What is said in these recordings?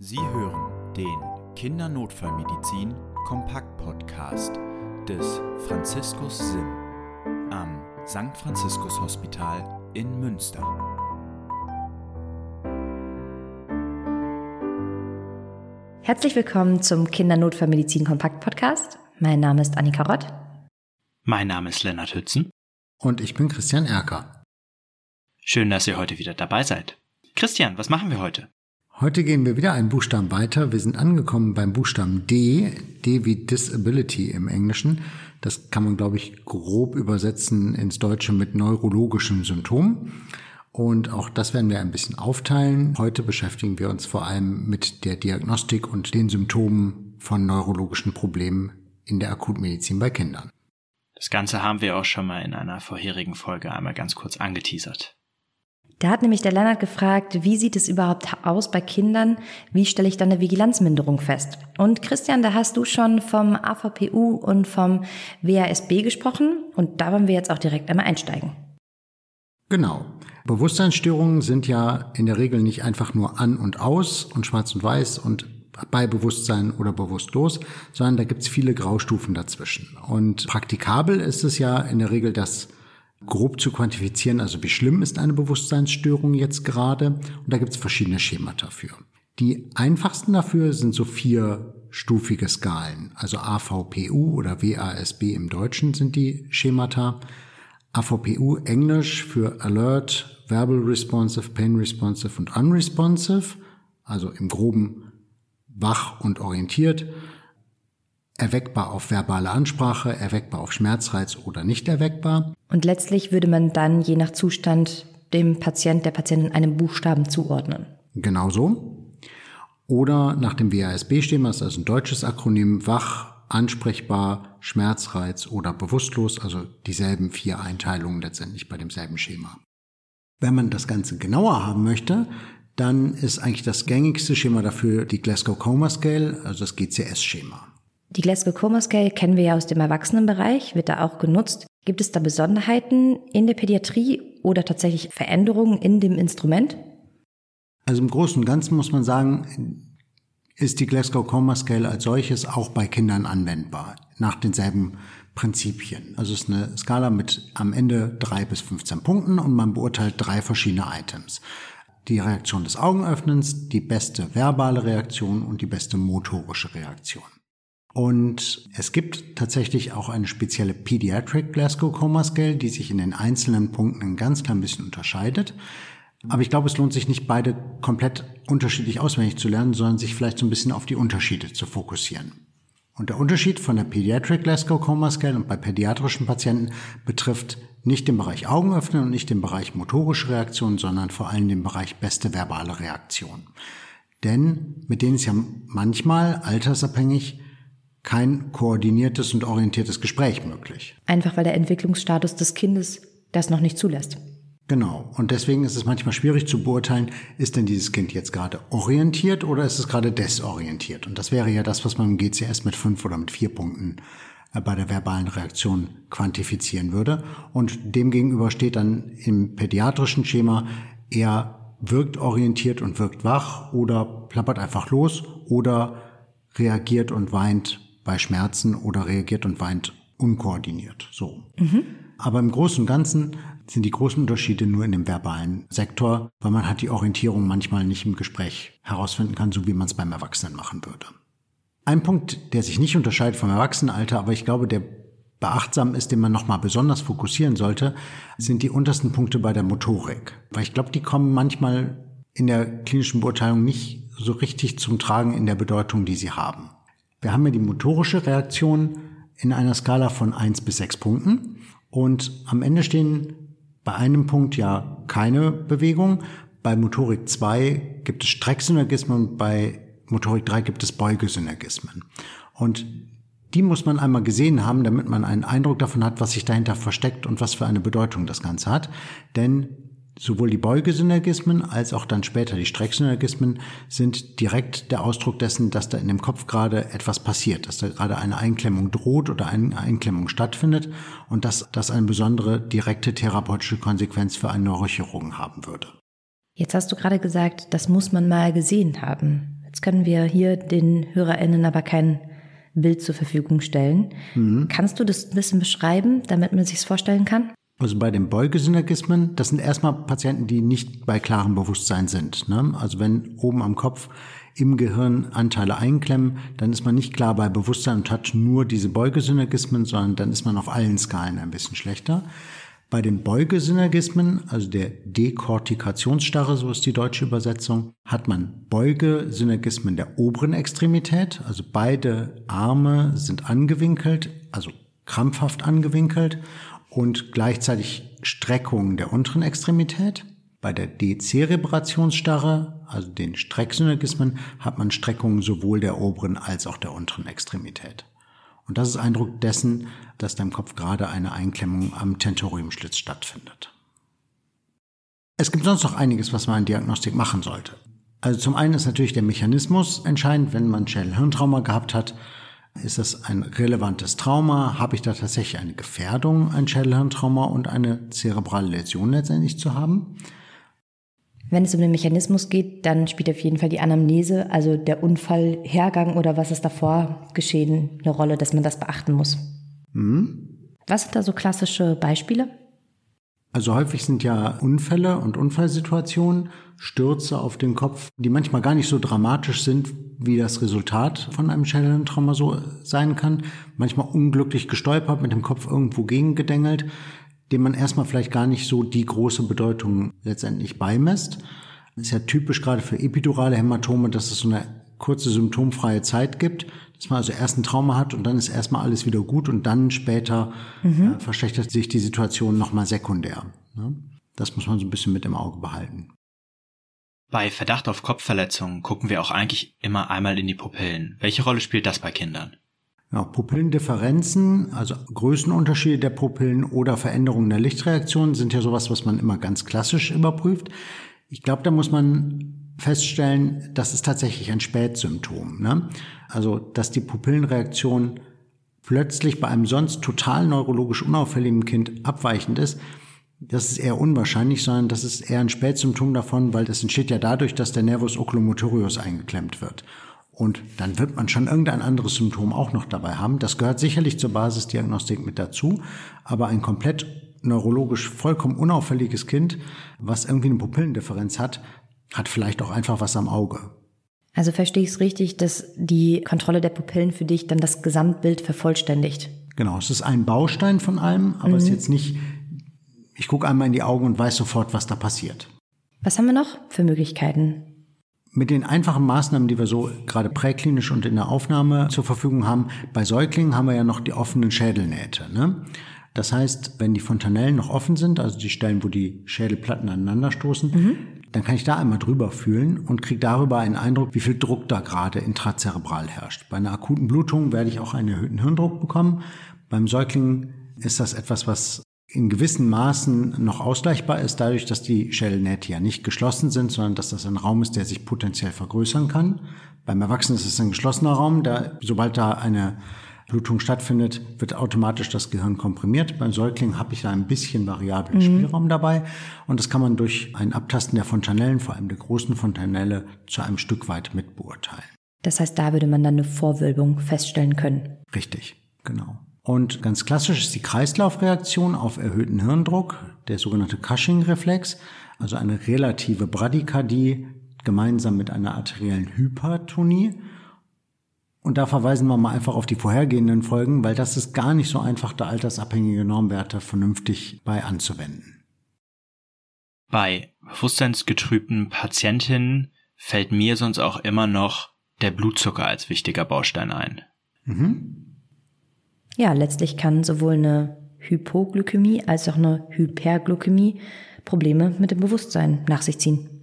Sie hören den Kindernotfallmedizin Kompakt Podcast des Franziskus Sim am St. Franziskus Hospital in Münster. Herzlich willkommen zum Kindernotfallmedizin Kompakt Podcast. Mein Name ist Annika Rott. Mein Name ist Lennart Hützen. Und ich bin Christian Erker. Schön, dass ihr heute wieder dabei seid. Christian, was machen wir heute? Heute gehen wir wieder einen Buchstaben weiter. Wir sind angekommen beim Buchstaben D, D wie Disability im Englischen. Das kann man, glaube ich, grob übersetzen ins Deutsche mit neurologischen Symptomen. Und auch das werden wir ein bisschen aufteilen. Heute beschäftigen wir uns vor allem mit der Diagnostik und den Symptomen von neurologischen Problemen in der Akutmedizin bei Kindern. Das Ganze haben wir auch schon mal in einer vorherigen Folge einmal ganz kurz angeteasert. Da hat nämlich der Lennart gefragt, wie sieht es überhaupt aus bei Kindern? Wie stelle ich dann eine Vigilanzminderung fest? Und Christian, da hast du schon vom AVPU und vom WASB gesprochen und da wollen wir jetzt auch direkt einmal einsteigen. Genau. Bewusstseinsstörungen sind ja in der Regel nicht einfach nur an und aus und schwarz und weiß und bei Bewusstsein oder bewusstlos, sondern da gibt's viele Graustufen dazwischen. Und praktikabel ist es ja in der Regel, das grob zu quantifizieren, also wie schlimm ist eine Bewusstseinsstörung jetzt gerade. Und da gibt's verschiedene Schemata für. Die einfachsten dafür sind so vierstufige Skalen, also AVPU oder WASB im Deutschen sind die Schemata. AVPU Englisch für Alert, Verbal Responsive, Pain Responsive und Unresponsive, also im groben wach und orientiert, erweckbar auf verbale Ansprache, erweckbar auf Schmerzreiz oder nicht erweckbar. Und letztlich würde man dann je nach Zustand dem Patient, der Patientin einem Buchstaben zuordnen. Genau so. Oder nach dem WASB-Schema, das ist also ein deutsches Akronym, wach, ansprechbar, Schmerzreiz oder bewusstlos, also dieselben vier Einteilungen letztendlich bei demselben Schema. Wenn man das Ganze genauer haben möchte, dann ist eigentlich das gängigste Schema dafür die Glasgow Coma Scale, also das GCS-Schema. Die Glasgow Coma Scale kennen wir ja aus dem Erwachsenenbereich, wird da auch genutzt. Gibt es da Besonderheiten in der Pädiatrie oder tatsächlich Veränderungen in dem Instrument? Also im Großen und Ganzen muss man sagen, ist die Glasgow Coma Scale als solches auch bei Kindern anwendbar, nach denselben Prinzipien. Also es ist eine Skala mit am Ende drei bis 15 Punkten und man beurteilt drei verschiedene Items die Reaktion des Augenöffnens, die beste verbale Reaktion und die beste motorische Reaktion. Und es gibt tatsächlich auch eine spezielle Pediatric Glasgow Coma Scale, die sich in den einzelnen Punkten ein ganz klein bisschen unterscheidet. Aber ich glaube, es lohnt sich nicht, beide komplett unterschiedlich auswendig zu lernen, sondern sich vielleicht so ein bisschen auf die Unterschiede zu fokussieren. Und der Unterschied von der Pediatric Glasgow Coma Scale und bei pädiatrischen Patienten betrifft nicht den Bereich Augen öffnen und nicht den Bereich motorische Reaktion, sondern vor allem den Bereich beste verbale Reaktion. Denn mit denen ist ja manchmal altersabhängig kein koordiniertes und orientiertes Gespräch möglich. Einfach weil der Entwicklungsstatus des Kindes das noch nicht zulässt. Genau. Und deswegen ist es manchmal schwierig zu beurteilen, ist denn dieses Kind jetzt gerade orientiert oder ist es gerade desorientiert? Und das wäre ja das, was man im GCS mit fünf oder mit vier Punkten äh, bei der verbalen Reaktion quantifizieren würde. Und demgegenüber steht dann im pädiatrischen Schema eher wirkt orientiert und wirkt wach oder plappert einfach los oder reagiert und weint bei Schmerzen oder reagiert und weint unkoordiniert. So. Mhm. Aber im Großen und Ganzen sind die großen Unterschiede nur in dem verbalen Sektor, weil man hat die Orientierung manchmal nicht im Gespräch herausfinden kann, so wie man es beim Erwachsenen machen würde. Ein Punkt, der sich nicht unterscheidet vom Erwachsenenalter, aber ich glaube, der beachtsam ist, den man nochmal besonders fokussieren sollte, sind die untersten Punkte bei der Motorik. Weil ich glaube, die kommen manchmal in der klinischen Beurteilung nicht so richtig zum Tragen in der Bedeutung, die sie haben. Wir haben ja die motorische Reaktion in einer Skala von eins bis sechs Punkten und am Ende stehen bei einem Punkt ja keine Bewegung. Bei Motorik 2 gibt es Strecksynergismen und bei Motorik 3 gibt es Beugesynergismen. Und die muss man einmal gesehen haben, damit man einen Eindruck davon hat, was sich dahinter versteckt und was für eine Bedeutung das Ganze hat. Denn sowohl die Beugesynergismen als auch dann später die Strecksynergismen sind direkt der Ausdruck dessen, dass da in dem Kopf gerade etwas passiert, dass da gerade eine Einklemmung droht oder eine Einklemmung stattfindet und dass das eine besondere direkte therapeutische Konsequenz für eine Neurochirurgen haben würde. Jetzt hast du gerade gesagt, das muss man mal gesehen haben. Jetzt können wir hier den HörerInnen aber kein Bild zur Verfügung stellen. Mhm. Kannst du das ein bisschen beschreiben, damit man sich vorstellen kann? Also bei den Beugesynergismen, das sind erstmal Patienten, die nicht bei klarem Bewusstsein sind. Ne? Also wenn oben am Kopf im Gehirn Anteile einklemmen, dann ist man nicht klar bei Bewusstsein und hat nur diese Beugesynergismen, sondern dann ist man auf allen Skalen ein bisschen schlechter. Bei den Beugesynergismen, also der Dekortikationsstarre, so ist die deutsche Übersetzung, hat man Beugesynergismen der oberen Extremität, also beide Arme sind angewinkelt, also krampfhaft angewinkelt und gleichzeitig Streckungen der unteren Extremität. Bei der Dezelebrationsstarre, also den Strecksynergismen, hat man Streckungen sowohl der oberen als auch der unteren Extremität. Und das ist Eindruck dessen, dass deinem Kopf gerade eine Einklemmung am Tentoriumschlitz stattfindet. Es gibt sonst noch einiges, was man an Diagnostik machen sollte. Also zum einen ist natürlich der Mechanismus entscheidend, wenn man Schädel-Hirntrauma gehabt hat, ist das ein relevantes Trauma? Habe ich da tatsächlich eine Gefährdung, ein Schädelhirntrauma und eine zerebrale Läsion letztendlich zu haben? Wenn es um den Mechanismus geht, dann spielt auf jeden Fall die Anamnese, also der Unfallhergang oder was ist davor geschehen, eine Rolle, dass man das beachten muss. Mhm. Was sind da so klassische Beispiele? Also häufig sind ja Unfälle und Unfallsituationen, Stürze auf den Kopf, die manchmal gar nicht so dramatisch sind, wie das Resultat von einem Schädeltrauma so sein kann. Manchmal unglücklich gestolpert, mit dem Kopf irgendwo gegengedengelt, dem man erstmal vielleicht gar nicht so die große Bedeutung letztendlich beimisst. Das ist ja typisch gerade für epidurale Hämatome, dass es so eine kurze symptomfreie Zeit gibt, dass man also erst ein Trauma hat und dann ist erstmal alles wieder gut und dann später mhm. äh, verschlechtert sich die Situation nochmal sekundär. Ne? Das muss man so ein bisschen mit im Auge behalten. Bei Verdacht auf Kopfverletzungen gucken wir auch eigentlich immer einmal in die Pupillen. Welche Rolle spielt das bei Kindern? Ja, Pupillendifferenzen, also Größenunterschiede der Pupillen oder Veränderungen der Lichtreaktion sind ja sowas, was man immer ganz klassisch überprüft. Ich glaube, da muss man feststellen, das ist tatsächlich ein Spätsymptom. Ne? Also, dass die Pupillenreaktion plötzlich bei einem sonst total neurologisch unauffälligen Kind abweichend ist, das ist eher unwahrscheinlich, sondern das ist eher ein Spätsymptom davon, weil das entsteht ja dadurch, dass der Nervus oculomotorius eingeklemmt wird. Und dann wird man schon irgendein anderes Symptom auch noch dabei haben. Das gehört sicherlich zur Basisdiagnostik mit dazu, aber ein komplett neurologisch vollkommen unauffälliges Kind, was irgendwie eine Pupillendifferenz hat, hat vielleicht auch einfach was am Auge. Also verstehe ich es richtig, dass die Kontrolle der Pupillen für dich dann das Gesamtbild vervollständigt? Genau, es ist ein Baustein von allem, aber mhm. es ist mhm. jetzt nicht, ich gucke einmal in die Augen und weiß sofort, was da passiert. Was haben wir noch für Möglichkeiten? Mit den einfachen Maßnahmen, die wir so gerade präklinisch und in der Aufnahme zur Verfügung haben, bei Säuglingen haben wir ja noch die offenen Schädelnähte. Ne? Das heißt, wenn die Fontanellen noch offen sind, also die Stellen, wo die Schädelplatten aneinanderstoßen, mhm dann kann ich da einmal drüber fühlen und kriege darüber einen Eindruck, wie viel Druck da gerade intrazerebral herrscht. Bei einer akuten Blutung werde ich auch einen erhöhten Hirndruck bekommen. Beim Säugling ist das etwas, was in gewissen Maßen noch ausgleichbar ist, dadurch, dass die Schädelnähte ja nicht geschlossen sind, sondern dass das ein Raum ist, der sich potenziell vergrößern kann. Beim Erwachsenen ist es ein geschlossener Raum, da, sobald da eine Blutung stattfindet, wird automatisch das Gehirn komprimiert. Beim Säugling habe ich da ein bisschen variablen mhm. Spielraum dabei und das kann man durch ein Abtasten der Fontanellen, vor allem der großen Fontanelle, zu einem Stück weit mit beurteilen. Das heißt, da würde man dann eine Vorwölbung feststellen können. Richtig, genau. Und ganz klassisch ist die Kreislaufreaktion auf erhöhten Hirndruck, der sogenannte Cushing-Reflex, also eine relative Bradykardie gemeinsam mit einer arteriellen Hypertonie. Und da verweisen wir mal einfach auf die vorhergehenden Folgen, weil das ist gar nicht so einfach, da altersabhängige Normwerte vernünftig bei anzuwenden. Bei bewusstseinsgetrübten Patientinnen fällt mir sonst auch immer noch der Blutzucker als wichtiger Baustein ein. Mhm. Ja, letztlich kann sowohl eine Hypoglykämie als auch eine Hyperglykämie Probleme mit dem Bewusstsein nach sich ziehen.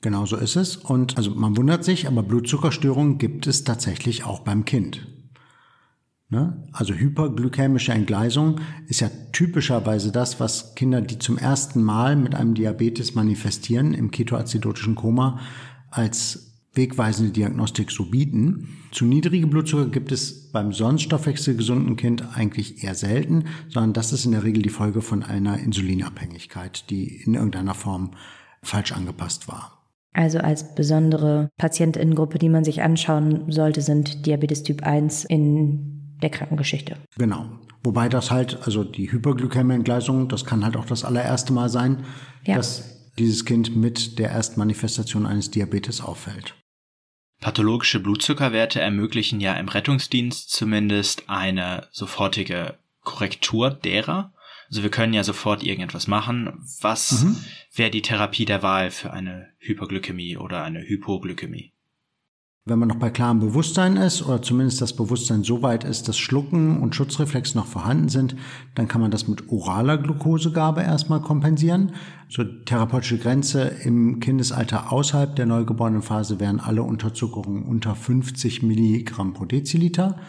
Genau so ist es. Und also man wundert sich, aber Blutzuckerstörungen gibt es tatsächlich auch beim Kind. Ne? Also hyperglykämische Entgleisung ist ja typischerweise das, was Kinder, die zum ersten Mal mit einem Diabetes manifestieren, im ketoazidotischen Koma, als wegweisende Diagnostik so bieten. Zu niedrige Blutzucker gibt es beim sonst stoffwechselgesunden Kind eigentlich eher selten, sondern das ist in der Regel die Folge von einer Insulinabhängigkeit, die in irgendeiner Form falsch angepasst war. Also als besondere Patientinnengruppe, die man sich anschauen sollte, sind Diabetes Typ 1 in der Krankengeschichte. Genau. Wobei das halt, also die Hyperglykämie-Entgleisung, das kann halt auch das allererste Mal sein, ja. dass dieses Kind mit der ersten Manifestation eines Diabetes auffällt. Pathologische Blutzuckerwerte ermöglichen ja im Rettungsdienst zumindest eine sofortige Korrektur derer. Also wir können ja sofort irgendetwas machen. Was mhm. wäre die Therapie der Wahl für eine Hyperglykämie oder eine Hypoglykämie? Wenn man noch bei klarem Bewusstsein ist oder zumindest das Bewusstsein so weit ist, dass Schlucken und Schutzreflex noch vorhanden sind, dann kann man das mit oraler Glukosegabe erstmal kompensieren. Zur therapeutische Grenze im Kindesalter außerhalb der neugeborenen Phase wären alle Unterzuckerungen unter 50 Milligramm pro Deziliter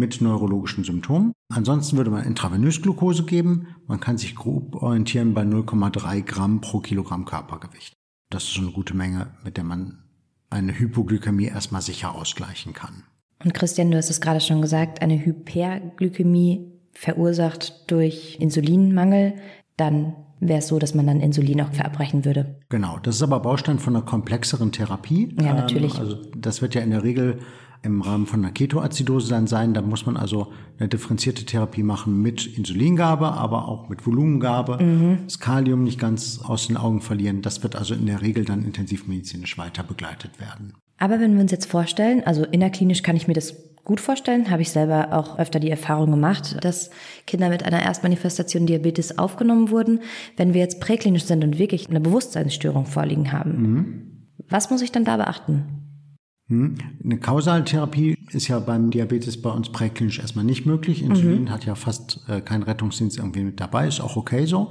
mit neurologischen Symptomen. Ansonsten würde man intravenös Glucose geben. Man kann sich grob orientieren bei 0,3 Gramm pro Kilogramm Körpergewicht. Das ist eine gute Menge, mit der man eine Hypoglykämie erstmal sicher ausgleichen kann. Und Christian, du hast es gerade schon gesagt, eine Hyperglykämie verursacht durch Insulinmangel, dann wäre es so, dass man dann Insulin auch verabreichen würde. Genau, das ist aber Baustein von einer komplexeren Therapie. Ja, natürlich. Ähm, also das wird ja in der Regel im Rahmen von einer Ketoazidose dann sein. Da muss man also eine differenzierte Therapie machen mit Insulingabe, aber auch mit Volumengabe. Mhm. Das Kalium nicht ganz aus den Augen verlieren. Das wird also in der Regel dann intensivmedizinisch weiter begleitet werden. Aber wenn wir uns jetzt vorstellen, also innerklinisch kann ich mir das gut vorstellen, habe ich selber auch öfter die Erfahrung gemacht, dass Kinder mit einer Erstmanifestation Diabetes aufgenommen wurden. Wenn wir jetzt präklinisch sind und wirklich eine Bewusstseinsstörung vorliegen haben, mhm. was muss ich dann da beachten? Hm? Eine Kausaltherapie ist ja beim Diabetes bei uns präklinisch erstmal nicht möglich. Insulin mhm. hat ja fast äh, kein Rettungsdienst irgendwie mit dabei, ist auch okay so.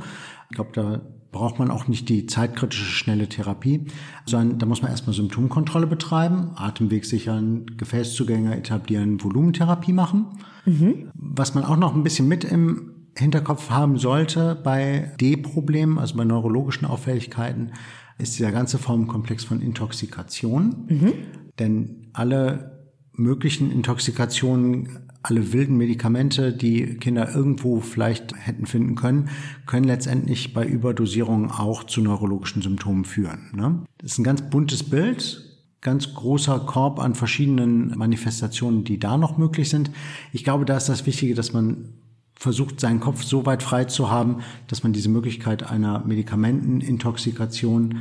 Ich glaube, da braucht man auch nicht die zeitkritische schnelle Therapie, sondern da muss man erstmal Symptomkontrolle betreiben, Atemweg sichern, Gefäßzugänge etablieren, Volumentherapie machen. Mhm. Was man auch noch ein bisschen mit im Hinterkopf haben sollte bei D-Problemen, also bei neurologischen Auffälligkeiten, ist dieser ganze Formenkomplex von Intoxikation. Mhm. Denn alle möglichen Intoxikationen, alle wilden Medikamente, die Kinder irgendwo vielleicht hätten finden können, können letztendlich bei Überdosierungen auch zu neurologischen Symptomen führen. Ne? Das ist ein ganz buntes Bild, ganz großer Korb an verschiedenen Manifestationen, die da noch möglich sind. Ich glaube, da ist das Wichtige, dass man versucht, seinen Kopf so weit frei zu haben, dass man diese Möglichkeit einer Medikamentenintoxikation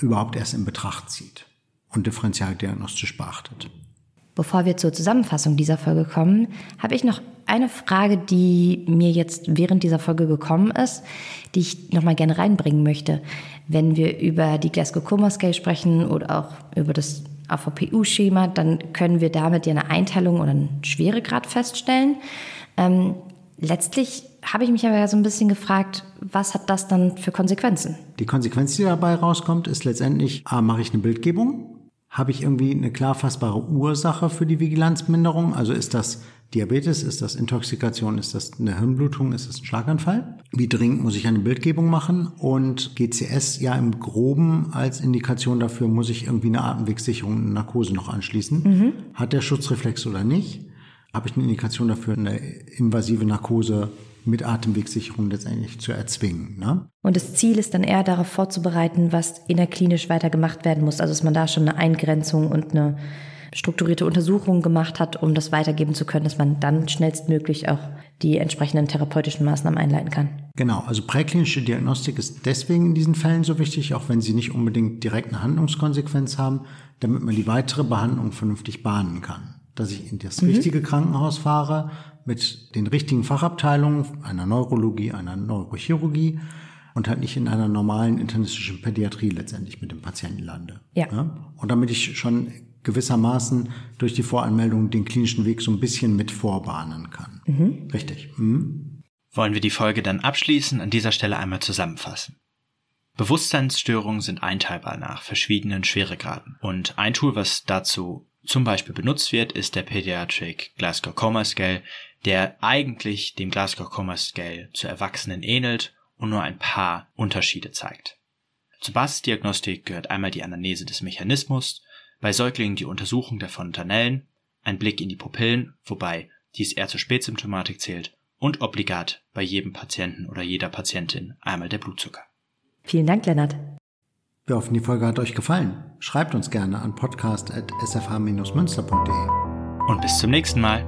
überhaupt erst in Betracht zieht und differenzialdiagnostisch beachtet. Bevor wir zur Zusammenfassung dieser Folge kommen, habe ich noch eine Frage, die mir jetzt während dieser Folge gekommen ist, die ich nochmal gerne reinbringen möchte. Wenn wir über die Glasgow Coma Scale sprechen oder auch über das AVPU-Schema, dann können wir damit ja eine Einteilung oder einen Schweregrad feststellen. Ähm, letztlich habe ich mich aber ja so ein bisschen gefragt, was hat das dann für Konsequenzen? Die Konsequenz, die dabei rauskommt, ist letztendlich, A, mache ich eine Bildgebung, habe ich irgendwie eine klar fassbare Ursache für die Vigilanzminderung? Also ist das Diabetes, ist das Intoxikation, ist das eine Hirnblutung, ist das ein Schlaganfall? Wie dringend muss ich eine Bildgebung machen? Und GCS ja im Groben als Indikation dafür, muss ich irgendwie eine Atemwegssicherung, eine Narkose noch anschließen? Mhm. Hat der Schutzreflex oder nicht? Habe ich eine Indikation dafür, eine invasive Narkose mit Atemwegssicherung letztendlich zu erzwingen. Ne? Und das Ziel ist dann eher darauf vorzubereiten, was innerklinisch weiter gemacht werden muss. Also dass man da schon eine Eingrenzung und eine strukturierte Untersuchung gemacht hat, um das weitergeben zu können, dass man dann schnellstmöglich auch die entsprechenden therapeutischen Maßnahmen einleiten kann. Genau, also präklinische Diagnostik ist deswegen in diesen Fällen so wichtig, auch wenn sie nicht unbedingt direkt eine Handlungskonsequenz haben, damit man die weitere Behandlung vernünftig bahnen kann. Dass ich in das mhm. richtige Krankenhaus fahre, mit den richtigen Fachabteilungen, einer Neurologie, einer Neurochirurgie und halt nicht in einer normalen internistischen Pädiatrie letztendlich mit dem Patienten lande. Ja. ja. Und damit ich schon gewissermaßen durch die Voranmeldung den klinischen Weg so ein bisschen mit vorbahnen kann. Mhm. Richtig. Mhm. Wollen wir die Folge dann abschließen, an dieser Stelle einmal zusammenfassen. Bewusstseinsstörungen sind einteilbar nach verschiedenen Schweregraden. Und ein Tool, was dazu zum Beispiel benutzt wird, ist der Pediatric Glasgow Coma Scale, der eigentlich dem Glasgow Coma Scale zu Erwachsenen ähnelt und nur ein paar Unterschiede zeigt. Zur Basisdiagnostik gehört einmal die Anamnese des Mechanismus, bei Säuglingen die Untersuchung der Fontanellen, ein Blick in die Pupillen, wobei dies eher zur Spätsymptomatik zählt, und obligat bei jedem Patienten oder jeder Patientin einmal der Blutzucker. Vielen Dank, Lennart. Wir hoffen, die Folge hat euch gefallen. Schreibt uns gerne an podcast.sfh-münster.de. Und bis zum nächsten Mal.